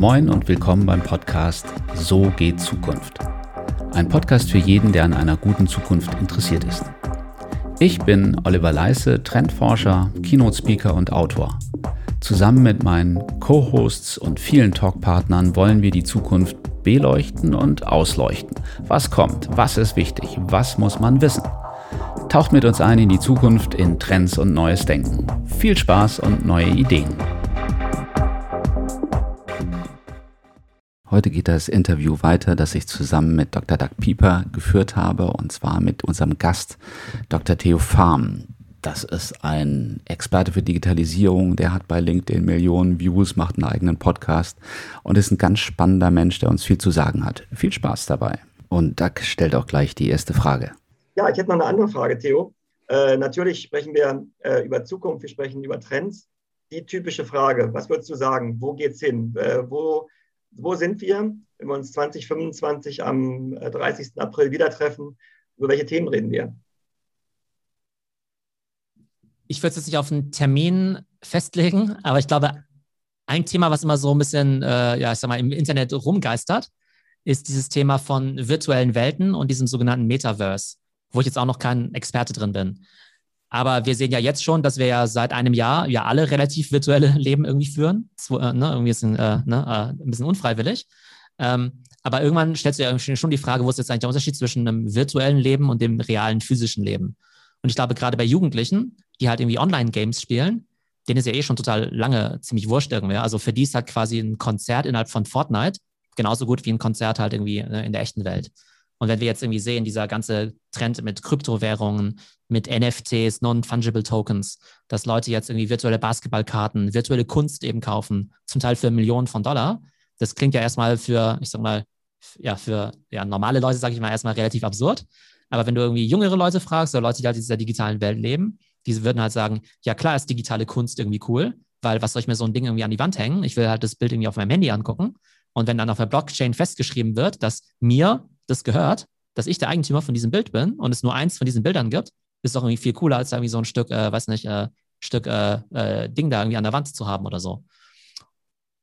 Moin und willkommen beim Podcast So geht Zukunft. Ein Podcast für jeden, der an einer guten Zukunft interessiert ist. Ich bin Oliver Leisse, Trendforscher, Keynote-Speaker und Autor. Zusammen mit meinen Co-Hosts und vielen Talkpartnern wollen wir die Zukunft beleuchten und ausleuchten. Was kommt? Was ist wichtig? Was muss man wissen? Taucht mit uns ein in die Zukunft, in Trends und neues Denken. Viel Spaß und neue Ideen. Heute geht das Interview weiter, das ich zusammen mit Dr. Doug Pieper geführt habe, und zwar mit unserem Gast Dr. Theo Farm. Das ist ein Experte für Digitalisierung, der hat bei LinkedIn Millionen Views, macht einen eigenen Podcast und ist ein ganz spannender Mensch, der uns viel zu sagen hat. Viel Spaß dabei. Und Doug stellt auch gleich die erste Frage. Ja, ich hätte noch eine andere Frage, Theo. Äh, natürlich sprechen wir äh, über Zukunft, wir sprechen über Trends. Die typische Frage, was würdest du sagen? Wo geht's hin? Äh, wo wo sind wir, wenn wir uns 2025 am 30. Äh, April wieder treffen? Über welche Themen reden wir? Ich würde es jetzt nicht auf einen Termin festlegen, aber ich glaube, ein Thema, was immer so ein bisschen, äh, ja, ich sag mal, im Internet rumgeistert, ist dieses Thema von virtuellen Welten und diesem sogenannten Metaverse, wo ich jetzt auch noch kein Experte drin bin. Aber wir sehen ja jetzt schon, dass wir ja seit einem Jahr ja alle relativ virtuelle Leben irgendwie führen. So, äh, ne, irgendwie ist ein, äh, ne, äh, ein bisschen unfreiwillig. Ähm, aber irgendwann stellst du ja schon die Frage, wo ist jetzt eigentlich der Unterschied zwischen einem virtuellen Leben und dem realen physischen Leben? Und ich glaube, gerade bei Jugendlichen, die halt irgendwie Online-Games spielen, denen ist ja eh schon total lange ziemlich wurscht irgendwie. Also für die ist halt quasi ein Konzert innerhalb von Fortnite genauso gut wie ein Konzert halt irgendwie ne, in der echten Welt. Und wenn wir jetzt irgendwie sehen, dieser ganze Trend mit Kryptowährungen, mit NFTs, Non-Fungible Tokens, dass Leute jetzt irgendwie virtuelle Basketballkarten, virtuelle Kunst eben kaufen, zum Teil für Millionen von Dollar. Das klingt ja erstmal für, ich sag mal, ja, für ja, normale Leute, sage ich mal, erstmal relativ absurd. Aber wenn du irgendwie jüngere Leute fragst oder Leute, die halt in dieser digitalen Welt leben, diese würden halt sagen, ja klar ist digitale Kunst irgendwie cool, weil was soll ich mir so ein Ding irgendwie an die Wand hängen? Ich will halt das Bild irgendwie auf meinem Handy angucken. Und wenn dann auf der Blockchain festgeschrieben wird, dass mir das gehört, dass ich der Eigentümer von diesem Bild bin und es nur eins von diesen Bildern gibt, ist doch irgendwie viel cooler, als irgendwie so ein Stück, äh, weiß nicht, äh, Stück äh, äh, Ding da irgendwie an der Wand zu haben oder so.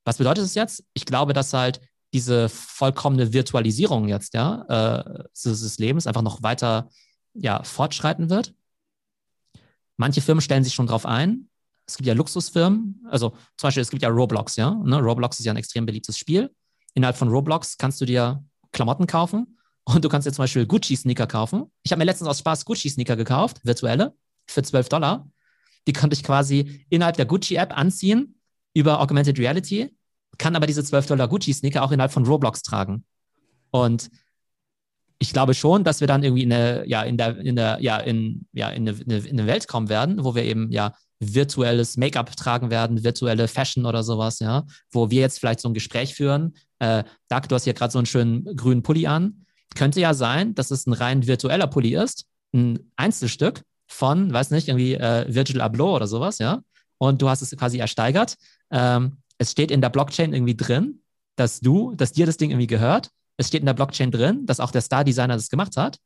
Was bedeutet es jetzt? Ich glaube, dass halt diese vollkommene Virtualisierung jetzt, ja, äh, des Lebens einfach noch weiter, ja, fortschreiten wird. Manche Firmen stellen sich schon drauf ein. Es gibt ja Luxusfirmen, also zum Beispiel, es gibt ja Roblox, ja. Ne? Roblox ist ja ein extrem beliebtes Spiel. Innerhalb von Roblox kannst du dir Klamotten kaufen und du kannst dir zum Beispiel Gucci-Sneaker kaufen. Ich habe mir letztens aus Spaß Gucci-Sneaker gekauft, virtuelle, für 12 Dollar. Die konnte ich quasi innerhalb der Gucci-App anziehen über Augmented Reality, kann aber diese 12 Dollar Gucci-Sneaker auch innerhalb von Roblox tragen. Und ich glaube schon, dass wir dann irgendwie in eine, ja, in der, in der, ja, in, ja, in eine, in eine Welt kommen werden, wo wir eben ja virtuelles Make-up tragen werden, virtuelle Fashion oder sowas, ja, wo wir jetzt vielleicht so ein Gespräch führen. Äh, Doug, du hast hier gerade so einen schönen grünen Pulli an. Könnte ja sein, dass es ein rein virtueller Pulli ist, ein Einzelstück von, weiß nicht, irgendwie äh, Virgil Abloh oder sowas, ja. Und du hast es quasi ersteigert. Ähm, es steht in der Blockchain irgendwie drin, dass du, dass dir das Ding irgendwie gehört. Es steht in der Blockchain drin, dass auch der Star-Designer das gemacht hat.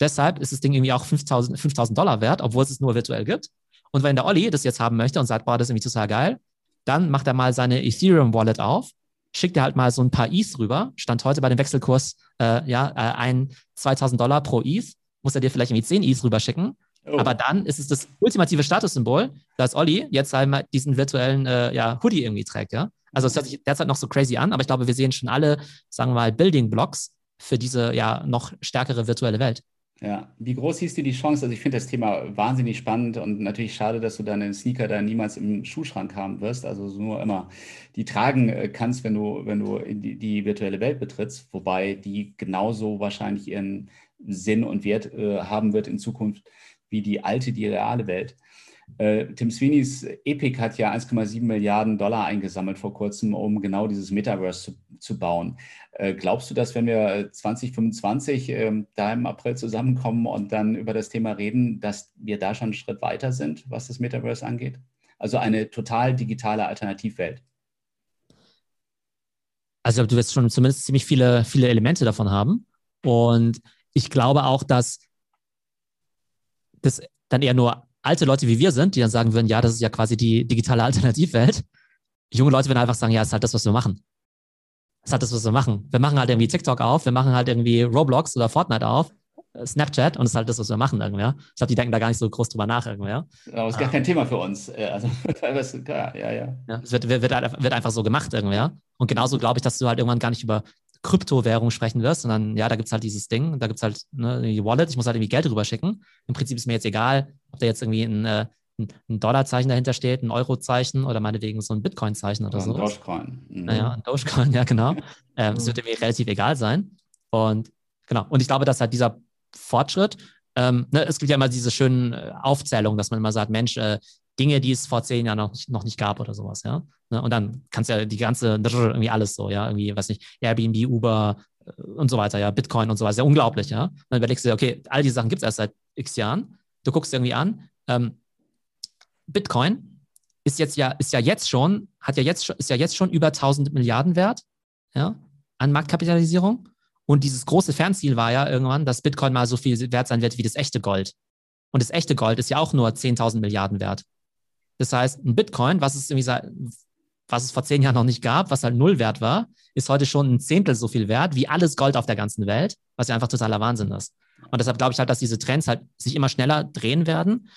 Deshalb ist das Ding irgendwie auch 5000 5000 Dollar wert, obwohl es es nur virtuell gibt. Und wenn der Olli das jetzt haben möchte und sagt, boah, das ist irgendwie total geil, dann macht er mal seine Ethereum Wallet auf, schickt er halt mal so ein paar ETH rüber. Stand heute bei dem Wechselkurs, äh, ja, äh, ein 2000 Dollar pro ETH. Muss er dir vielleicht irgendwie 10 ETH rüberschicken. Oh. Aber dann ist es das ultimative Statussymbol, dass Olli jetzt einmal diesen virtuellen äh, ja, Hoodie irgendwie trägt, ja. Also es hört sich derzeit noch so crazy an, aber ich glaube, wir sehen schon alle, sagen wir mal, Building Blocks für diese ja noch stärkere virtuelle Welt. Ja, wie groß siehst du die Chance? Also ich finde das Thema wahnsinnig spannend und natürlich schade, dass du deine Sneaker da niemals im Schuhschrank haben wirst, also nur immer die tragen äh, kannst, wenn du, wenn du die, die virtuelle Welt betrittst, wobei die genauso wahrscheinlich ihren Sinn und Wert äh, haben wird in Zukunft wie die alte, die reale Welt. Äh, Tim Sweeneys Epic hat ja 1,7 Milliarden Dollar eingesammelt vor kurzem, um genau dieses Metaverse zu, zu bauen. Äh, glaubst du, dass wenn wir 2025 äh, da im April zusammenkommen und dann über das Thema reden, dass wir da schon einen Schritt weiter sind, was das Metaverse angeht? Also eine total digitale Alternativwelt. Also du wirst schon zumindest ziemlich viele, viele Elemente davon haben. Und ich glaube auch, dass das dann eher nur alte Leute wie wir sind, die dann sagen würden, ja, das ist ja quasi die digitale Alternativwelt. Junge Leute werden einfach sagen, ja, ist halt das, was wir machen. Ist halt das, was wir machen. Wir machen halt irgendwie TikTok auf, wir machen halt irgendwie Roblox oder Fortnite auf, äh, Snapchat und ist halt das, was wir machen irgendwie. Ich glaube, die denken da gar nicht so groß drüber nach irgendwie. Aber es ist gar ah. kein Thema für uns. Äh, also teilweise, ja, ja. ja. Es wird, wird, wird, einfach so gemacht irgendwie. Und genauso glaube ich, dass du halt irgendwann gar nicht über Kryptowährung sprechen wirst, sondern ja, da gibt es halt dieses Ding, da gibt es halt ne, die Wallet, ich muss halt irgendwie Geld rüber schicken. Im Prinzip ist mir jetzt egal, ob da jetzt irgendwie ein, äh, ein Dollarzeichen dahinter steht, ein Eurozeichen oder meinetwegen so ein Bitcoin-Zeichen oder, oder so. Ein Dogecoin. Mhm. Naja, ein Dogecoin, ja, genau. ähm, es wird mir relativ egal sein. Und genau, und ich glaube, dass halt dieser Fortschritt, ähm, ne, es gibt ja immer diese schönen äh, Aufzählungen, dass man immer sagt, Mensch, äh, Dinge, die es vor zehn Jahren noch, noch nicht gab oder sowas, ja. Ne, und dann kannst du ja die ganze, irgendwie alles so, ja, irgendwie, weiß nicht, Airbnb, Uber äh, und so weiter, ja, Bitcoin und so weiter, ja unglaublich, ja. Und dann überlegst du dir, okay, all diese Sachen gibt es erst seit x Jahren. Du guckst irgendwie an, ähm, Bitcoin ist jetzt ja, ist ja jetzt schon, hat ja jetzt, ist ja jetzt schon über 1000 Milliarden wert, ja, an Marktkapitalisierung. Und dieses große Fernziel war ja irgendwann, dass Bitcoin mal so viel wert sein wird wie das echte Gold. Und das echte Gold ist ja auch nur 10.000 Milliarden wert. Das heißt, ein Bitcoin, was es irgendwie, was es vor zehn Jahren noch nicht gab, was halt null wert war, ist heute schon ein Zehntel so viel wert wie alles Gold auf der ganzen Welt, was ja einfach totaler Wahnsinn ist. Und deshalb glaube ich halt, dass diese Trends halt sich immer schneller drehen werden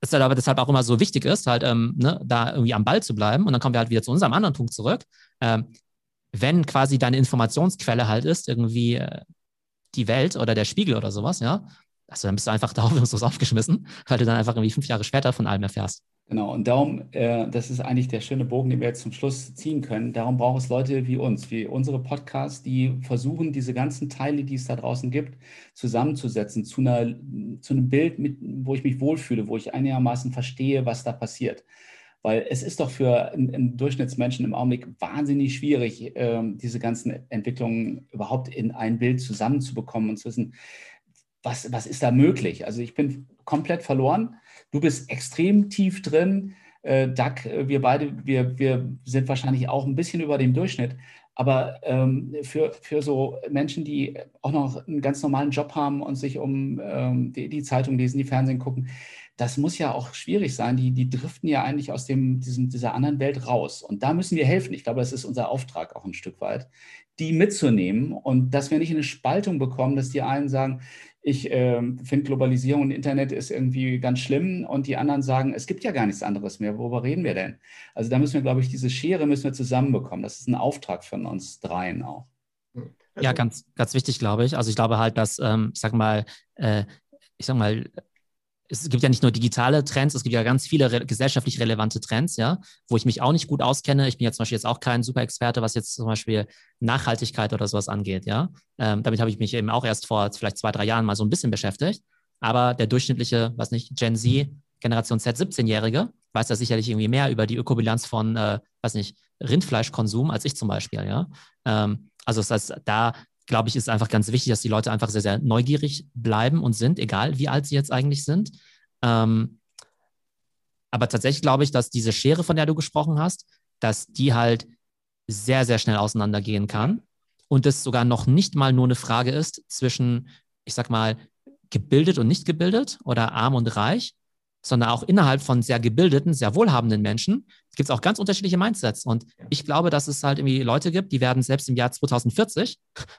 es halt aber deshalb auch immer so wichtig ist, halt ähm, ne, da irgendwie am Ball zu bleiben. Und dann kommen wir halt wieder zu unserem anderen Punkt zurück. Ähm, wenn quasi deine Informationsquelle halt ist, irgendwie äh, die Welt oder der Spiegel oder sowas, ja, also dann bist du einfach da hoffnungslos aufgeschmissen, weil du dann einfach irgendwie fünf Jahre später von allem erfährst. Genau, und darum, äh, das ist eigentlich der schöne Bogen, den wir jetzt zum Schluss ziehen können. Darum braucht es Leute wie uns, wie unsere Podcasts, die versuchen, diese ganzen Teile, die es da draußen gibt, zusammenzusetzen zu, einer, zu einem Bild, mit, wo ich mich wohlfühle, wo ich einigermaßen verstehe, was da passiert. Weil es ist doch für einen, Durchschnittsmenschen im Augenblick wahnsinnig schwierig, äh, diese ganzen Entwicklungen überhaupt in ein Bild zusammenzubekommen und zu wissen, was, was ist da möglich. Also ich bin komplett verloren Du bist extrem tief drin. Äh, Doug, äh, wir beide, wir, wir sind wahrscheinlich auch ein bisschen über dem Durchschnitt. Aber ähm, für, für so Menschen, die auch noch einen ganz normalen Job haben und sich um ähm, die, die, Zeitung lesen, die Fernsehen gucken, das muss ja auch schwierig sein. Die, die driften ja eigentlich aus dem, diesem, dieser anderen Welt raus. Und da müssen wir helfen. Ich glaube, das ist unser Auftrag auch ein Stück weit, die mitzunehmen und dass wir nicht eine Spaltung bekommen, dass die einen sagen, ich äh, finde Globalisierung und Internet ist irgendwie ganz schlimm und die anderen sagen, es gibt ja gar nichts anderes mehr. Worüber reden wir denn? Also da müssen wir, glaube ich, diese Schere müssen wir zusammenbekommen. Das ist ein Auftrag von uns dreien auch. Ja, ganz, ganz wichtig, glaube ich. Also ich glaube halt, dass, ähm, ich sag mal, äh, ich sag mal, es gibt ja nicht nur digitale Trends, es gibt ja ganz viele re gesellschaftlich relevante Trends, ja, wo ich mich auch nicht gut auskenne. Ich bin ja zum Beispiel jetzt auch kein Super-Experte, was jetzt zum Beispiel Nachhaltigkeit oder sowas angeht, ja. Ähm, damit habe ich mich eben auch erst vor vielleicht zwei, drei Jahren mal so ein bisschen beschäftigt. Aber der durchschnittliche, was nicht, Gen Z, Generation Z, 17-Jährige, weiß da sicherlich irgendwie mehr über die Ökobilanz von, äh, weiß nicht, Rindfleischkonsum als ich zum Beispiel, ja. Ähm, also das heißt, da glaube ich, ist einfach ganz wichtig, dass die Leute einfach sehr, sehr neugierig bleiben und sind, egal wie alt sie jetzt eigentlich sind. Ähm, aber tatsächlich glaube ich, dass diese Schere, von der du gesprochen hast, dass die halt sehr, sehr schnell auseinandergehen kann und es sogar noch nicht mal nur eine Frage ist zwischen, ich sag mal, gebildet und nicht gebildet oder arm und reich, sondern auch innerhalb von sehr gebildeten, sehr wohlhabenden Menschen gibt es auch ganz unterschiedliche Mindsets. Und ich glaube, dass es halt irgendwie Leute gibt, die werden selbst im Jahr 2040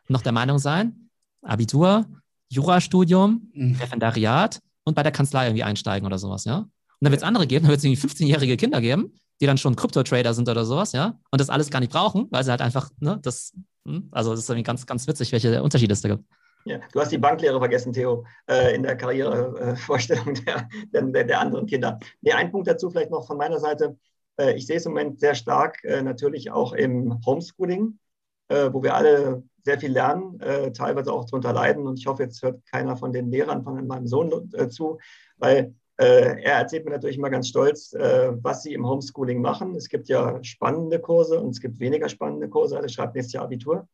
noch der Meinung sein, Abitur, Jurastudium, mhm. Referendariat und bei der Kanzlei irgendwie einsteigen oder sowas, ja. Und dann wird es andere geben, dann wird es irgendwie 15-jährige Kinder geben, die dann schon Krypto-Trader sind oder sowas, ja, und das alles gar nicht brauchen, weil sie halt einfach, ne, das, hm, also das ist irgendwie ganz, ganz witzig, welche Unterschiede es da gibt. Ja, du hast die Banklehre vergessen, Theo, äh, in der Karrierevorstellung der, der, der, anderen Kinder. Nee, ein Punkt dazu vielleicht noch von meiner Seite. Äh, ich sehe es im Moment sehr stark äh, natürlich auch im Homeschooling, äh, wo wir alle sehr viel lernen, äh, teilweise auch darunter leiden. Und ich hoffe, jetzt hört keiner von den Lehrern von meinem Sohn äh, zu, weil er erzählt mir natürlich immer ganz stolz, was sie im Homeschooling machen. Es gibt ja spannende Kurse und es gibt weniger spannende Kurse. Also schreibt nächstes Jahr Abitur.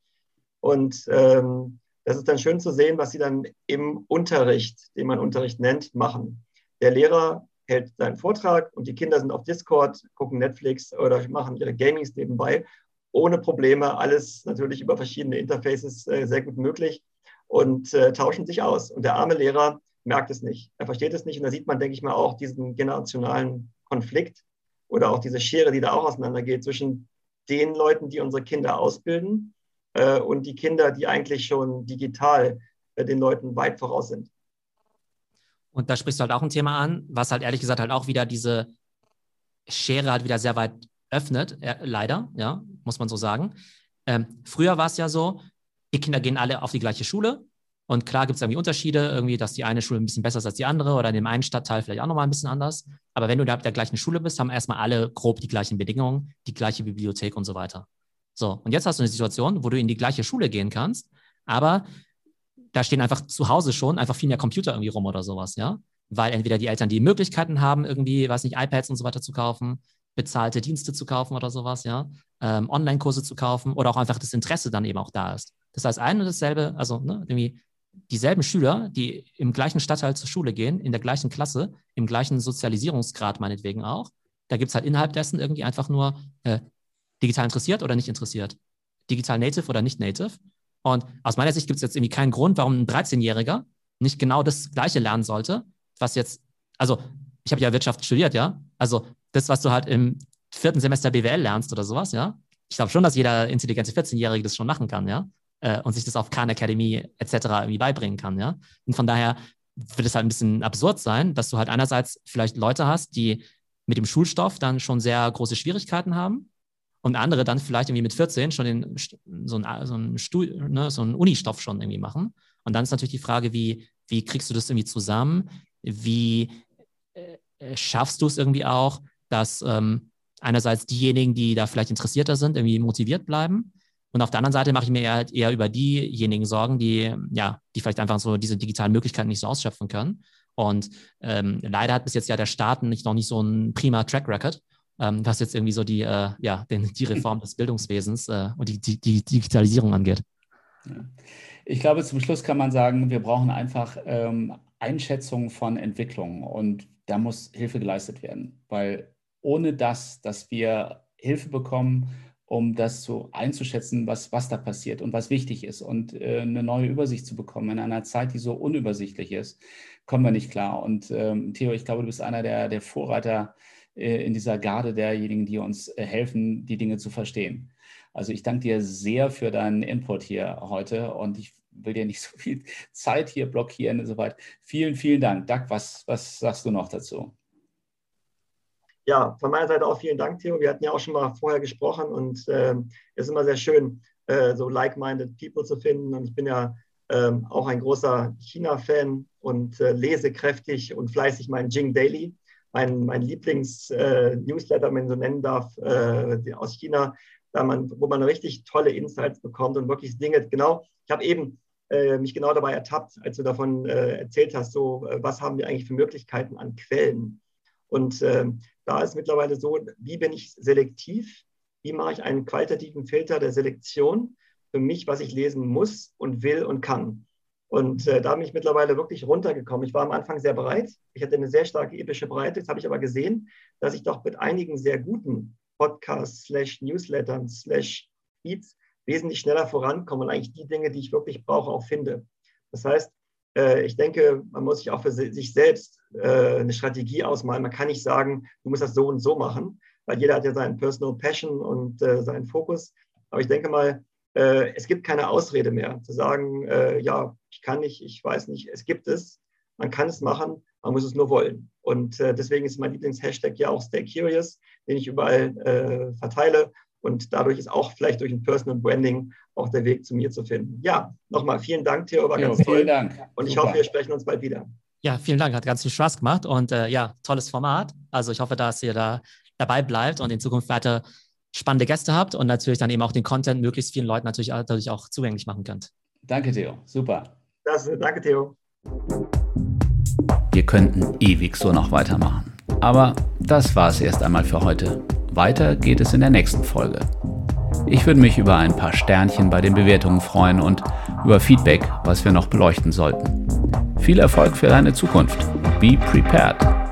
Und ähm, das ist dann schön zu sehen, was sie dann im Unterricht, den man Unterricht nennt, machen. Der Lehrer hält seinen Vortrag und die Kinder sind auf Discord, gucken Netflix oder machen ihre Gamings nebenbei. Ohne Probleme, alles natürlich über verschiedene Interfaces äh, sehr gut möglich und äh, tauschen sich aus. Und der arme Lehrer merkt es nicht. Er versteht es nicht. Und da sieht man, denke ich mal, auch diesen generationalen Konflikt oder auch diese Schere, die da auch auseinandergeht zwischen den Leuten, die unsere Kinder ausbilden äh, und die Kinder, die eigentlich schon digital äh, den Leuten weit voraus sind. Und da sprichst du halt auch ein Thema an, was halt ehrlich gesagt halt auch wieder diese Schere halt wieder sehr weit öffnet, äh, leider, ja, muss man so sagen. Ähm, früher war es ja so, die Kinder gehen alle auf die gleiche Schule und klar gibt es irgendwie Unterschiede, irgendwie, dass die eine Schule ein bisschen besser ist als die andere oder in dem einen Stadtteil vielleicht auch nochmal ein bisschen anders. Aber wenn du da der gleichen Schule bist, haben erstmal alle grob die gleichen Bedingungen, die gleiche Bibliothek und so weiter. So, und jetzt hast du eine Situation, wo du in die gleiche Schule gehen kannst, aber da stehen einfach zu Hause schon einfach viel mehr Computer irgendwie rum oder sowas, ja. Weil entweder die Eltern die Möglichkeiten haben, irgendwie, weiß nicht, iPads und so weiter zu kaufen, bezahlte Dienste zu kaufen oder sowas, ja, ähm, Online-Kurse zu kaufen oder auch einfach das Interesse dann eben auch da ist. Das heißt, ein und dasselbe, also ne, irgendwie dieselben Schüler, die im gleichen Stadtteil zur Schule gehen, in der gleichen Klasse, im gleichen Sozialisierungsgrad meinetwegen auch, da gibt es halt innerhalb dessen irgendwie einfach nur äh, digital interessiert oder nicht interessiert, digital native oder nicht native. Und aus meiner Sicht gibt es jetzt irgendwie keinen Grund, warum ein 13-Jähriger nicht genau das Gleiche lernen sollte, was jetzt, also ich habe ja Wirtschaft studiert, ja, also das, was du halt im vierten Semester BWL lernst oder sowas, ja. Ich glaube schon, dass jeder intelligente 14-Jährige das schon machen kann, ja äh, und sich das auf Khan Academy etc. irgendwie beibringen kann, ja. Und von daher wird es halt ein bisschen absurd sein, dass du halt einerseits vielleicht Leute hast, die mit dem Schulstoff dann schon sehr große Schwierigkeiten haben und andere dann vielleicht irgendwie mit 14 schon den, so einen so ein Stuhl, ne, so einen Unistoff schon irgendwie machen. Und dann ist natürlich die Frage, wie, wie kriegst du das irgendwie zusammen? Wie äh, schaffst du es irgendwie auch, dass ähm, einerseits diejenigen, die da vielleicht interessierter sind, irgendwie motiviert bleiben und auf der anderen Seite mache ich mir eher, eher über diejenigen Sorgen, die, ja, die vielleicht einfach so diese digitalen Möglichkeiten nicht so ausschöpfen können. Und ähm, leider hat bis jetzt ja der Staat nicht, noch nicht so ein prima Track Record, ähm, was jetzt irgendwie so die, äh, ja, den, die Reform des Bildungswesens äh, und die, die, die, Digitalisierung angeht. Ich glaube, zum Schluss kann man sagen, wir brauchen einfach ähm, Einschätzung von Entwicklungen und da muss Hilfe geleistet werden, weil ohne das, dass wir Hilfe bekommen, um das so einzuschätzen, was, was da passiert und was wichtig ist und äh, eine neue Übersicht zu bekommen in einer Zeit, die so unübersichtlich ist, kommen wir nicht klar. Und ähm, Theo, ich glaube, du bist einer der, der Vorreiter in dieser Garde derjenigen, die uns äh, helfen, die Dinge zu verstehen. Also ich danke dir sehr für deinen Input hier heute und ich will dir nicht so viel Zeit hier blockieren und so weiter. Vielen, vielen Dank. Doug, was, was sagst du noch dazu? ja, von meiner Seite auch vielen Dank, Theo. Wir hatten ja auch schon mal vorher gesprochen und äh, es ist immer sehr schön, äh, so like-minded People zu finden. Und ich bin ja äh, auch ein großer China-Fan und äh, lese kräftig und fleißig meinen Jing Daily, mein, mein Lieblings-Newsletter, äh, wenn man so nennen darf, äh, aus China, da man, wo man richtig tolle Insights bekommt und wirklich Dinge, genau, ich habe eben mich genau dabei ertappt, als du davon erzählt hast, so, was haben wir eigentlich für Möglichkeiten an Quellen? Und äh, da ist mittlerweile so, wie bin ich selektiv? Wie mache ich einen qualitativen Filter der Selektion für mich, was ich lesen muss und will und kann? Und äh, da bin ich mittlerweile wirklich runtergekommen. Ich war am Anfang sehr breit. Ich hatte eine sehr starke epische Breite. Jetzt habe ich aber gesehen, dass ich doch mit einigen sehr guten Podcasts, slash Newslettern, slash Feeds wesentlich schneller vorankomme und eigentlich die Dinge, die ich wirklich brauche, auch finde. Das heißt, äh, ich denke, man muss sich auch für sich selbst äh, eine Strategie ausmalen. Man kann nicht sagen, du musst das so und so machen, weil jeder hat ja seinen Personal Passion und äh, seinen Fokus. Aber ich denke mal, es gibt keine Ausrede mehr, zu sagen, ja, ich kann nicht, ich weiß nicht, es gibt es, man kann es machen, man muss es nur wollen. Und deswegen ist mein Lieblingshashtag ja auch Stay Curious, den ich überall verteile und dadurch ist auch vielleicht durch ein Personal Branding auch der Weg zu mir zu finden. Ja, nochmal vielen Dank, Theo, war ja, ganz vielen toll. Dank. Und ich hoffe, wir sprechen uns bald wieder. Ja, vielen Dank, hat ganz viel Spaß gemacht und äh, ja, tolles Format. Also ich hoffe, dass ihr da dabei bleibt und in Zukunft weiter spannende Gäste habt und natürlich dann eben auch den Content möglichst vielen Leuten natürlich dadurch auch zugänglich machen könnt. Danke, Theo. Super. Das, danke, Theo. Wir könnten ewig so noch weitermachen. Aber das war es erst einmal für heute. Weiter geht es in der nächsten Folge. Ich würde mich über ein paar Sternchen bei den Bewertungen freuen und über Feedback, was wir noch beleuchten sollten. Viel Erfolg für deine Zukunft. Be prepared.